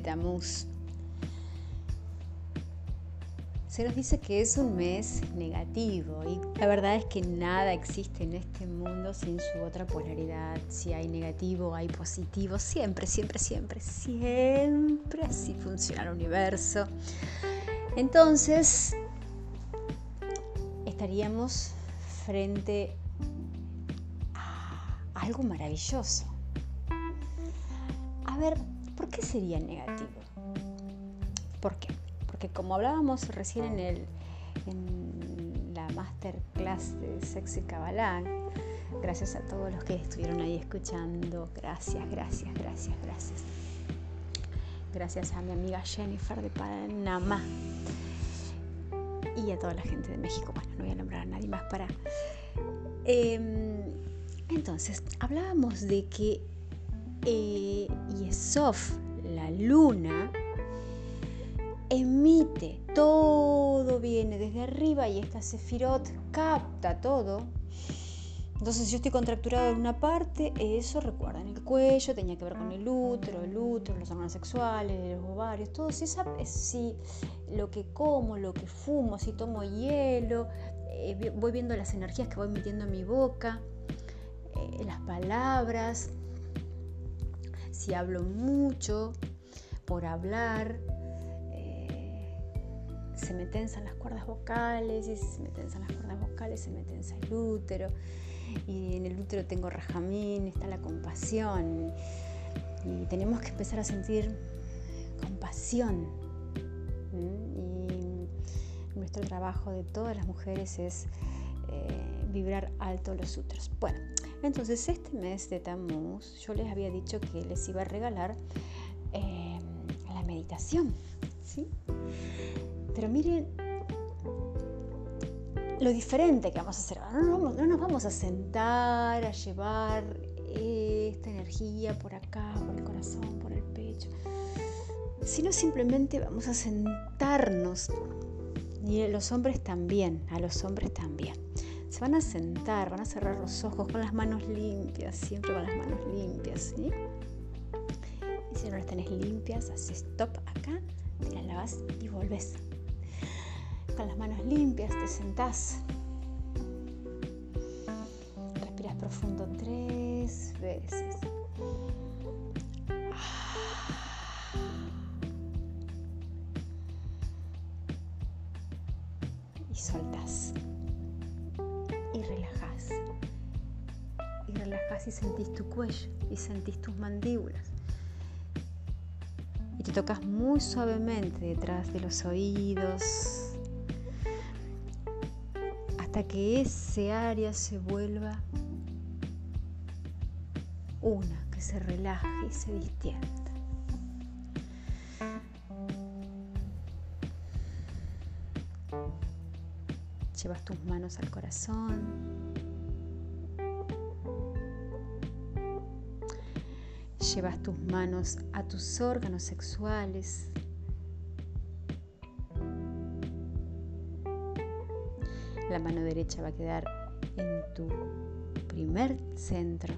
de. Se nos dice que es un mes negativo y la verdad es que nada existe en este mundo sin su otra polaridad. Si hay negativo, hay positivo, siempre, siempre, siempre, siempre así funciona el universo. Entonces, estaríamos frente a algo maravilloso. A ver, ¿por qué sería negativo? ¿Por qué? Porque como hablábamos recién en, el, en la masterclass de Sexy Kabbalah, gracias a todos los que estuvieron ahí escuchando, gracias, gracias, gracias, gracias. Gracias a mi amiga Jennifer de Panamá y a toda la gente de México. Bueno, no voy a nombrar a nadie más para... Em, entonces, hablábamos de que eh, Yesov, la luna, emite, todo viene desde arriba y esta Sefirot capta todo. Entonces, si yo estoy contracturado en una parte, eso recuerda en el cuello, tenía que ver con el útero, el útero, los órganos sexuales, los ovarios, todo. Si, si lo que como, lo que fumo, si tomo hielo, eh, voy viendo las energías que voy metiendo en mi boca, eh, las palabras, si hablo mucho por hablar, eh, se me tensan las cuerdas vocales, y si se me tensan las cuerdas vocales se me tensa el útero, y en el útero tengo rajamín, está la compasión, y tenemos que empezar a sentir compasión. Y nuestro trabajo de todas las mujeres es eh, vibrar alto los úteros. Bueno, entonces este mes de Tammuz yo les había dicho que les iba a regalar eh, la meditación, ¿sí? Pero miren lo diferente que vamos a hacer. No, no, nos vamos a sentar a llevar esta energía por acá, por el corazón, por el pecho, sino simplemente vamos a sentarnos. Y los hombres también, a los hombres también se van a sentar, van a cerrar los ojos con las manos limpias, siempre con las manos limpias. Y si no las tenés limpias, haces stop acá, te las lavas y volvés. Con las manos limpias te sentás. Respiras profundo tres veces. Y sentís tu cuello y sentís tus mandíbulas. Y te tocas muy suavemente detrás de los oídos hasta que ese área se vuelva una, que se relaje y se distienda. Llevas tus manos al corazón. Llevas tus manos a tus órganos sexuales. La mano derecha va a quedar en tu primer centro.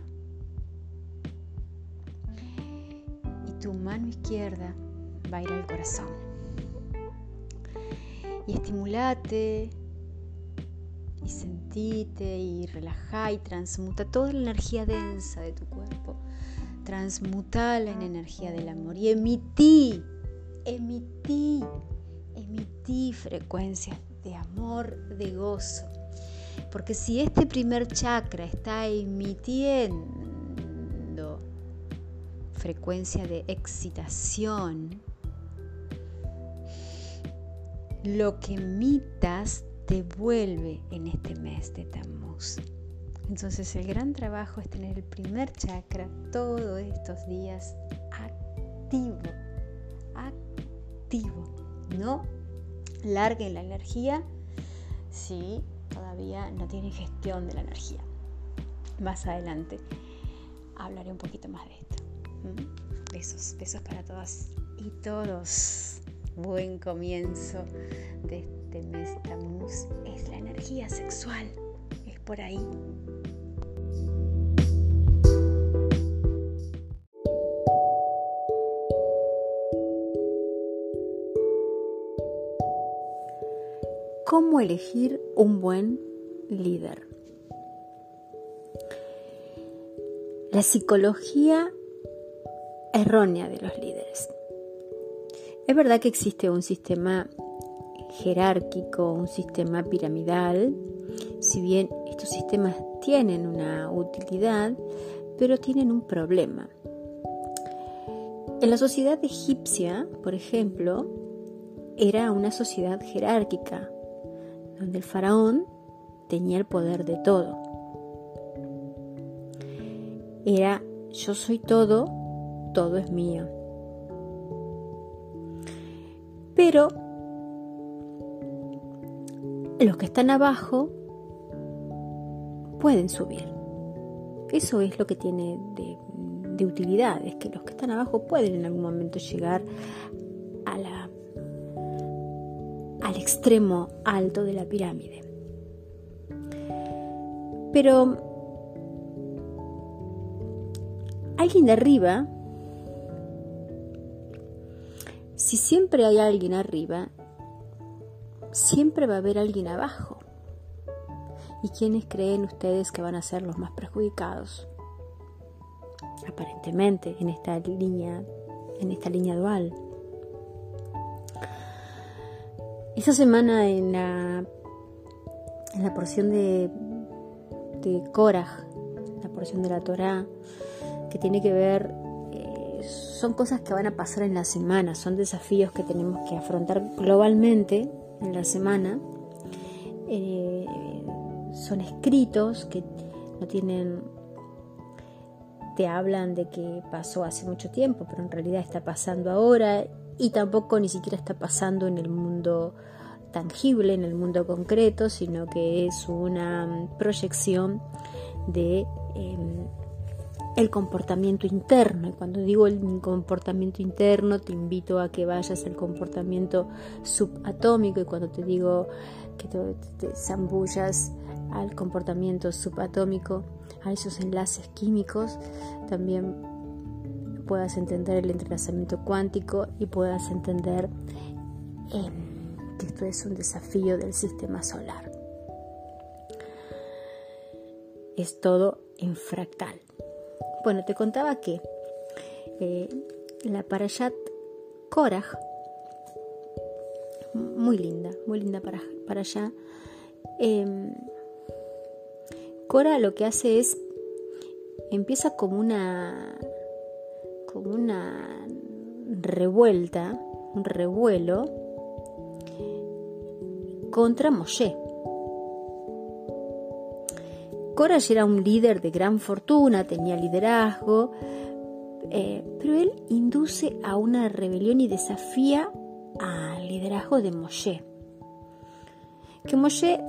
Y tu mano izquierda va a ir al corazón. Y estimulate y sentite y relajá y transmuta toda la energía densa de tu cuerpo. Transmutala en energía del amor y emití, emití, emití frecuencias de amor, de gozo. Porque si este primer chakra está emitiendo frecuencia de excitación, lo que emitas te vuelve en este mes de Tammuz. Entonces el gran trabajo es tener el primer chakra todos estos días activo, activo. No larguen la energía si todavía no tienen gestión de la energía. Más adelante hablaré un poquito más de esto. Besos, besos para todas y todos. Buen comienzo de este mes Tamuz es la energía sexual. Es por ahí. Cómo elegir un buen líder. La psicología errónea de los líderes. Es verdad que existe un sistema jerárquico, un sistema piramidal, si bien estos sistemas tienen una utilidad, pero tienen un problema. En la sociedad egipcia, por ejemplo, era una sociedad jerárquica, donde el faraón tenía el poder de todo. Era yo soy todo, todo es mío. Pero los que están abajo pueden subir. Eso es lo que tiene de, utilidad, es que los que están abajo pueden en algún momento llegar al extremo alto de la pirámide. Pero alguien de arriba, si siempre hay alguien arriba, siempre va a haber alguien abajo. ¿Y quiénes creen ustedes que van a ser los más perjudicados? Aparentemente en esta línea, en esta línea dual. Esta semana en la, en la porción de, de Korah, la porción de la Torá, que tiene que ver, eh, son cosas que van a pasar en la semana, son desafíos que tenemos que afrontar globalmente en la semana. Eh, son escritos que no tienen, te hablan de que pasó hace mucho tiempo, pero en realidad está pasando ahora y tampoco ni siquiera está pasando en el mundo tangible, en el mundo concreto, sino que es una proyección de em, el comportamiento interno. Y cuando digo el comportamiento interno, te invito a que vayas al comportamiento subatómico. Y cuando te digo que te zambullas al comportamiento subatómico, a esos enlaces químicos, también puedas entender el entrelazamiento cuántico y puedas entender em, que esto es un desafío del sistema solar. Es todo en fractal. Bueno, te contaba que eh, la Parashat Korah, muy linda, muy linda para, para allá. Cora lo que hace es empieza como una como una revuelta, un revuelo contra Moshe. Cora era un líder de gran fortuna, tenía liderazgo, eh, pero él induce a una rebelión y desafía al liderazgo de Moshe. Que Moshe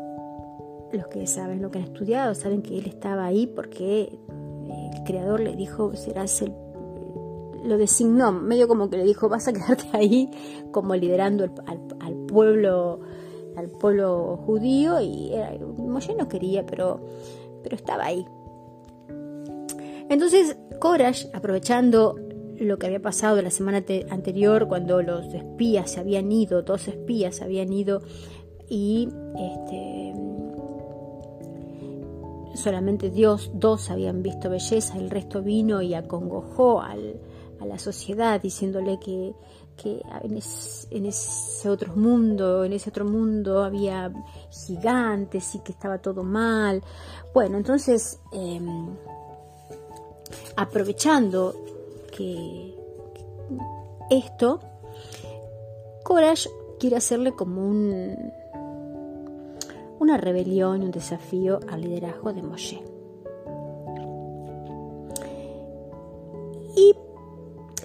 los que saben lo que han estudiado saben que él estaba ahí porque el creador le dijo, serás el lo designó, medio como que le dijo, vas a quedarte ahí como liderando al, pueblo al pueblo judío y era, Moshe no quería, pero, pero estaba ahí. Entonces Corash, aprovechando lo que había pasado la semana anterior cuando los espías se habían ido, dos espías se habían ido y este, solamente Dios, dos habían visto belleza, el resto vino y acongojó a la sociedad diciéndole que, en, ese otro mundo, en ese otro mundo había gigantes y que estaba todo mal. Bueno, entonces, em, aprovechando que, esto, Courage quiere hacerle como un una rebelión un desafío al liderazgo de Moshe.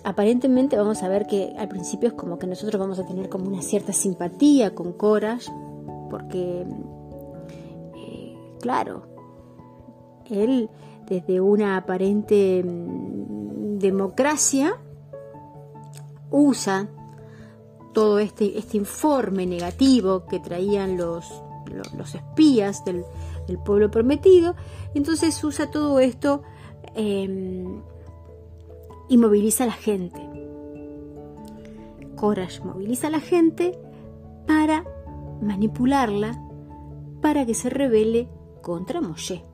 Aparentemente vamos a ver que al principio es como que nosotros vamos a tener como una cierta simpatía con Corash, porque, eh, claro, él desde una aparente mm, democracia usa todo este, este informe negativo que traían los, los espías del, pueblo prometido. Entonces usa todo esto em, y moviliza a la gente. Courage moviliza a la gente para manipularla para que se rebele contra Moshe.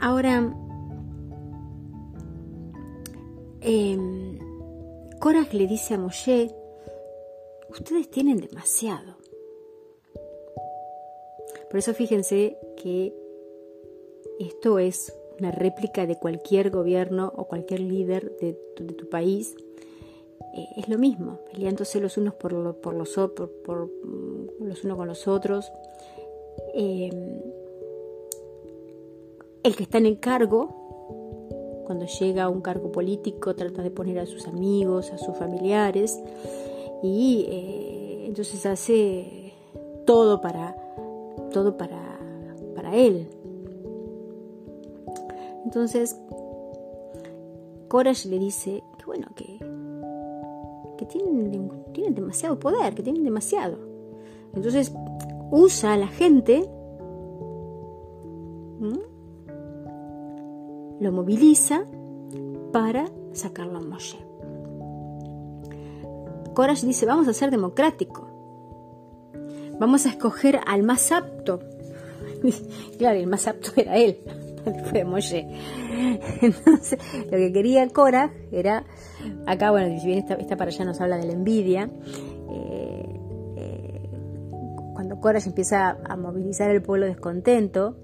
Ahora, eh, le dice a Moshe, ustedes tienen demasiado. Por eso fíjense que esto es una réplica de cualquier gobierno o cualquier líder de tu, país. Eh, es lo mismo, peleándose los unos por, los, por, mm, los unos con los otros. Eh, el que está en el cargo, cuando llega a un cargo político, trata de poner a sus amigos, a sus familiares, y eh, entonces hace todo para, todo para, para él. Entonces, Courage le dice que bueno, que, que tienen, tienen demasiado poder, que tienen demasiado. Entonces usa a la gente lo moviliza para sacarlo a Moshe. Corash dice, vamos a ser democrático. Vamos a escoger al más apto. claro, el más apto era él, fue Moshe. Entonces, lo que quería Cora era, acá, bueno, si bien esta, para allá nos habla de la envidia, eh, eh, cuando Corash empieza a movilizar el pueblo descontento,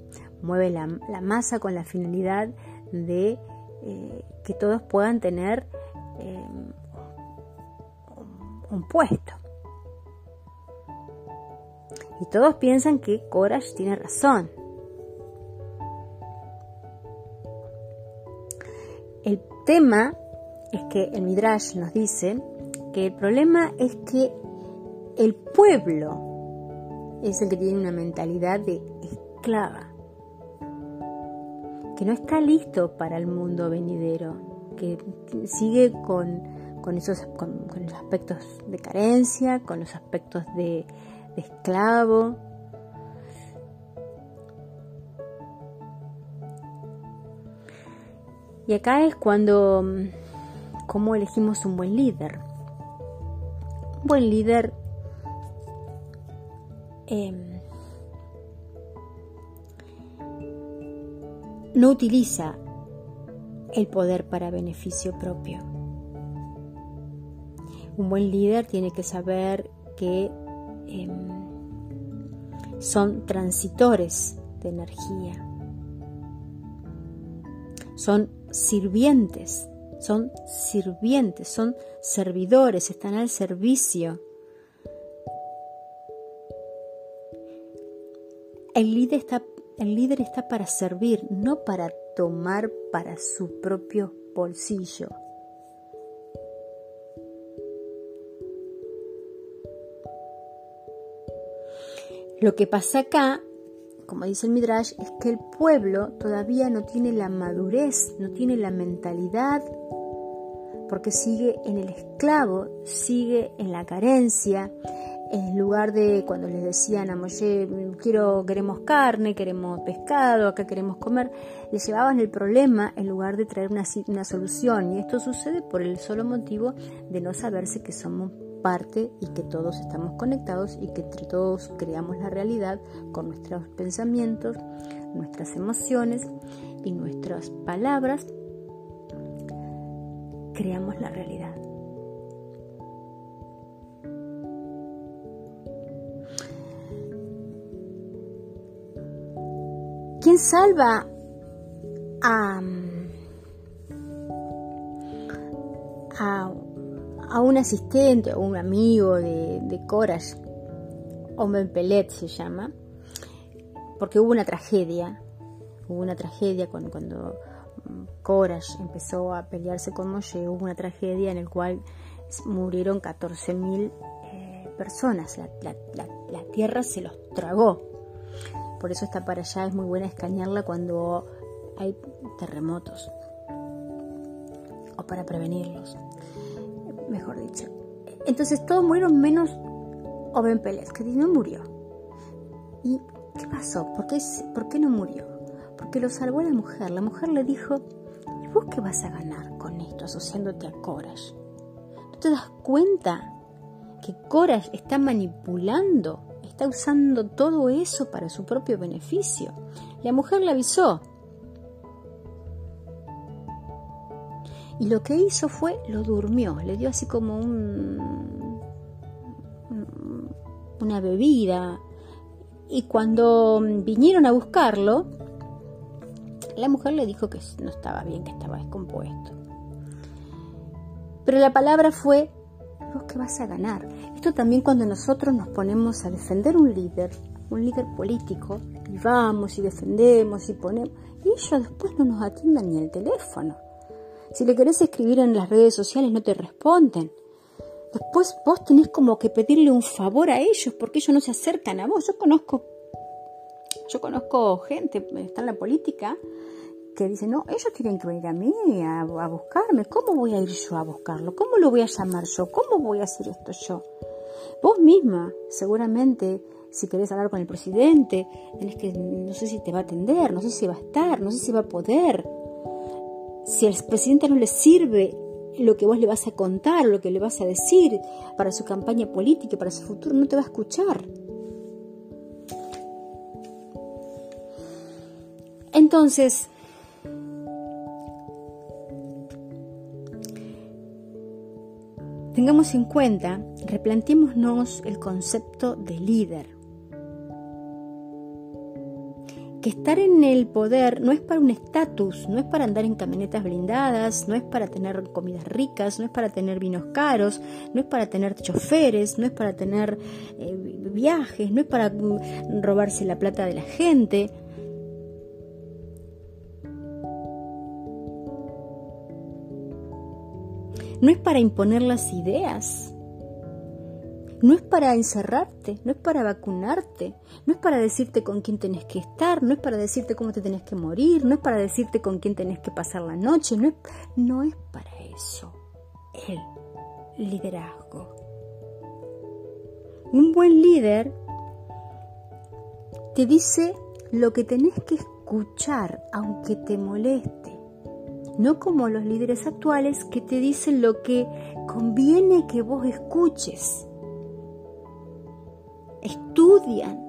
mueve la, masa con la finalidad de eh, que todos puedan tener un puesto. Y todos piensan que Corash tiene razón. El tema es que el Midrash nos dice que el problema es que el pueblo es el que tiene una mentalidad de esclava que no está listo para el mundo venidero, que sigue con, esos con, los aspectos de carencia, con los aspectos de, esclavo. Y acá es cuando, mm, cómo elegimos un buen líder. Un buen líder eh, no utiliza el poder para beneficio propio. Un buen líder tiene que saber que em, son transitores de energía, son sirvientes, son sirvientes, son servidores, están al servicio. El líder está el líder está para servir, no para tomar para su propio bolsillo. Lo que pasa acá, como dice el Midrash, es que el pueblo todavía no tiene la madurez, no tiene la mentalidad, porque sigue en el esclavo, sigue en la carencia, en lugar de cuando les decían a Moshe, quiero, queremos carne, queremos pescado, acá queremos comer, les llevaban el problema en lugar de traer una, una solución. Y esto sucede por el solo motivo de no saberse que somos parte y que todos estamos conectados y que entre todos creamos la realidad con nuestros pensamientos, nuestras emociones y nuestras palabras, creamos la realidad. ¿Quién salva a, a, un asistente o un amigo de, de Corash? Omen Pelet se llama, porque hubo una tragedia, hubo una tragedia cuando, cuando Corash empezó a pelearse con Moshe, hubo una tragedia en la cual murieron 14.000 eh, personas, la, la tierra se los tragó por eso está para allá, es muy buena escanearla cuando hay terremotos o para prevenirlos, mejor dicho. Entonces todos murieron menos Oben Pérez, que no murió. ¿Y qué pasó? ¿Por qué, ¿Por qué no murió? Porque lo salvó la mujer. La mujer le dijo, ¿y vos qué vas a ganar con esto asociándote a Corash? No te das cuenta que Cora está manipulando, está usando todo eso para su propio beneficio. La mujer le avisó. Y lo que hizo fue, lo durmió, le dio así como un, una bebida. Y cuando vinieron a buscarlo, la mujer le dijo que no estaba bien, que estaba descompuesto. Pero la palabra fue, vos que vas a ganar. Esto también cuando nosotros nos ponemos a defender un líder, un líder político, y vamos y defendemos y ponemos, y ellos después no nos atiendan ni el teléfono. Si le querés escribir en las redes sociales no te responden. Después vos tenés como que pedirle un favor a ellos porque ellos no se acercan a vos. Yo conozco, yo conozco gente, está en la política, que dice, no, ellos tienen que venir a mí a, buscarme. ¿Cómo voy a ir yo a buscarlo? ¿Cómo lo voy a llamar yo? ¿Cómo voy a hacer esto yo? Vos misma, seguramente, si querés hablar con el presidente, tenés que, no sé si te va a atender, no sé si va a estar, no sé si va a poder. Si al presidente no le sirve lo que vos le vas a contar, lo que le vas a decir para su campaña política, para su futuro, no te va a escuchar. Entonces, tengamos en cuenta, replanteémonos el concepto de líder. Que estar en el poder no es para un estatus, no es para andar en camionetas blindadas, no es para tener comidas ricas, no es para tener vinos caros, no es para tener choferes, no es para tener eh, viajes, no es para mm, robarse la plata de la gente. No es para imponer las ideas. No es para encerrarte, no es para vacunarte, no es para decirte con quién tenés que estar, no es para decirte cómo te tenés que morir, no es para decirte con quién tenés que pasar la noche, no es, no es para eso el liderazgo. Un buen líder te dice lo que tenés que escuchar aunque te moleste, no como los líderes actuales que te dicen lo que conviene que vos escuches estudian,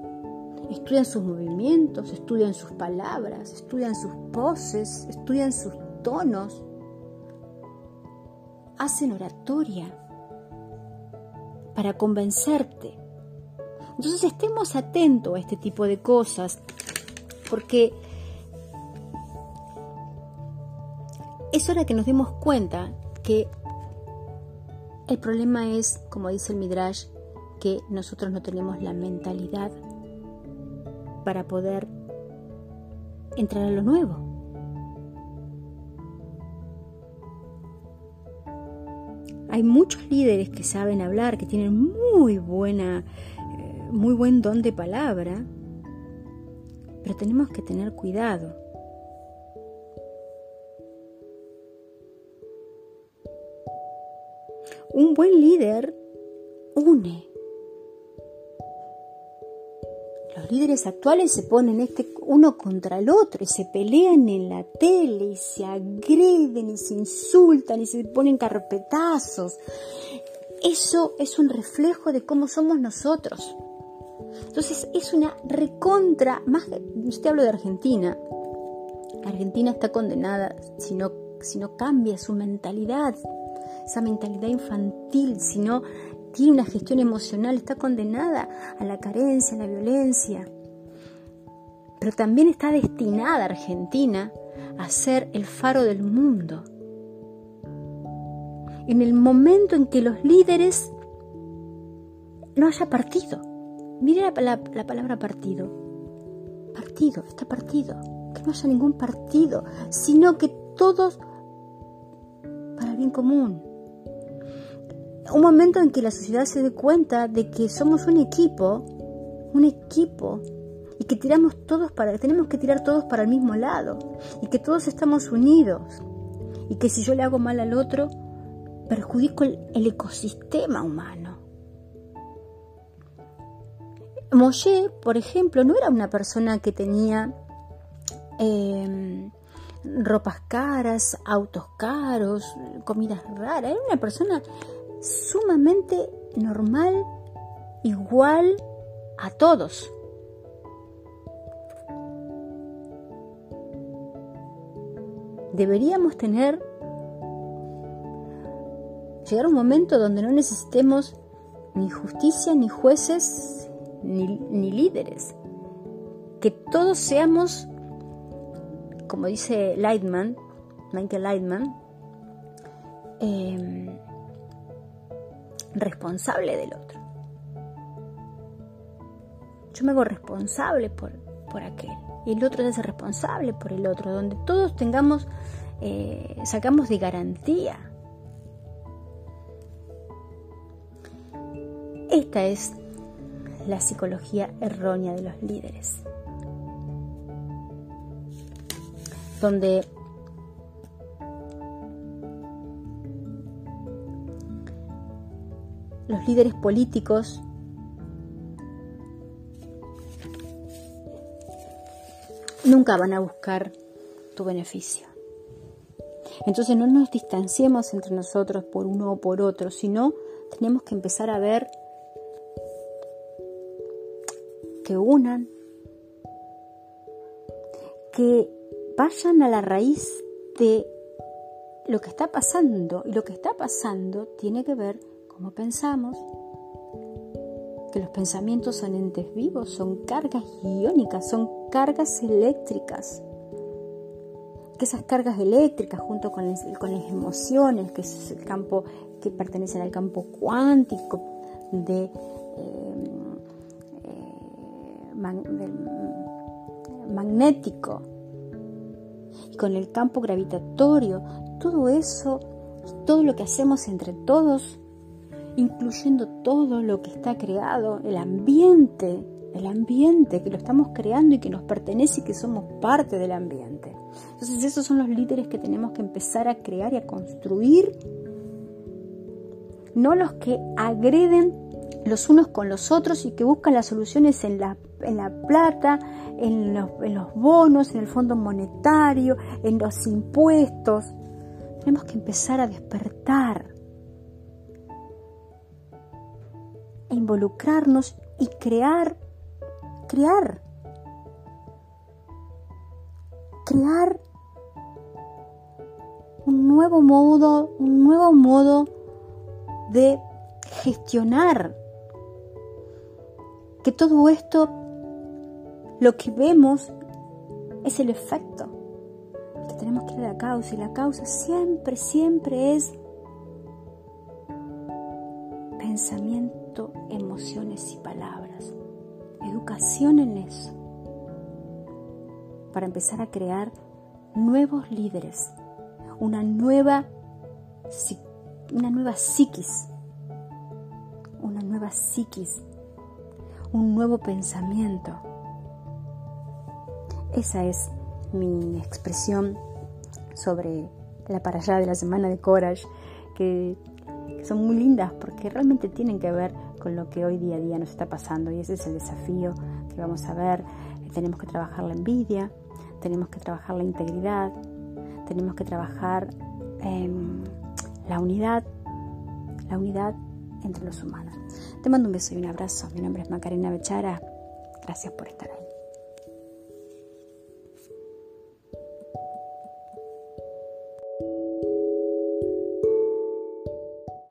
estudian sus movimientos, estudian sus palabras, estudian sus poses, estudian sus tonos, hacen oratoria para convencerte. Entonces estemos atentos a este tipo de cosas, porque es hora que nos demos cuenta que el problema es, como dice el Midrash, nosotros no tenemos la mentalidad para poder entrar a lo nuevo. Hay muchos líderes que saben hablar, que tienen muy buena, eh, muy buen don de palabra, pero tenemos que tener cuidado. Un buen líder une, los líderes actuales se ponen este uno contra el otro y se pelean en la tele y se agreden y se insultan y se ponen carpetazos. Eso es un reflejo de cómo somos nosotros. Entonces es una recontra, más, yo te hablo de Argentina. Argentina está condenada si no, si no cambia su mentalidad, esa mentalidad infantil, si no tiene una gestión emocional, está condenada a la carencia, a la violencia. Pero también está destinada Argentina a ser el faro del mundo. En el momento en que los líderes no haya partido. Mire la, la palabra partido. Partido, está partido. Que no haya ningún partido, sino que todos para el bien común un momento en que la sociedad se dé cuenta de que somos un equipo, un equipo, y que tiramos todos para, tenemos que tirar todos para el mismo lado, y que todos estamos unidos, y que si yo le hago mal al otro, perjudico el, ecosistema humano. Moshe, por ejemplo, no era una persona que tenía em, ropas caras, autos caros, comidas raras, era una persona sumamente normal, igual a todos. Deberíamos tener, llegar un momento donde no necesitemos ni justicia, ni jueces, ni, líderes. Que todos seamos, como dice Lightman, Michael Lightman, eh, responsable del otro. Yo me hago responsable por, por aquel y el otro se hace responsable por el otro, donde todos tengamos, eh, sacamos de garantía. Esta es la psicología errónea de los líderes, donde los líderes políticos nunca van a buscar tu beneficio. Entonces no nos distanciemos entre nosotros por uno o por otro, sino tenemos que empezar a ver que unan, que vayan a la raíz de lo que está pasando. Y lo que está pasando tiene que ver como pensamos, que los pensamientos son entes vivos, son cargas iónicas, son cargas eléctricas. Que esas cargas eléctricas junto con, las emociones, que es el campo que pertenecen al campo cuántico de, eh, eh, magnético con el campo gravitatorio, todo eso, todo lo que hacemos entre todos incluyendo todo lo que está creado, el ambiente, el ambiente que lo estamos creando y que nos pertenece y que somos parte del ambiente. Entonces esos son los líderes que tenemos que empezar a crear y a construir, no los que agreden los unos con los otros y que buscan las soluciones en la, en la plata, en los, en los bonos, en el fondo monetario, en los impuestos. Tenemos que empezar a despertar involucrarnos y crear, crear, crear un nuevo modo, un nuevo modo de gestionar. Que todo esto, lo que vemos, es el efecto. Que tenemos que ir a la causa y la causa siempre, siempre es pensamiento, emociones y palabras. Educación en eso. Para empezar a crear nuevos líderes, una nueva, una nueva psiquis, una nueva psiquis, un nuevo pensamiento. Esa es mi expresión sobre la para allá de la semana de Courage, que son muy lindas porque realmente tienen que ver con lo que hoy día a día nos está pasando y ese es el desafío que vamos a ver. Tenemos que trabajar la envidia, tenemos que trabajar la integridad, tenemos que trabajar la unidad, la unidad entre los humanos. Te mando un beso y un abrazo. Mi nombre es Macarena Bechara. Gracias por estar ahí.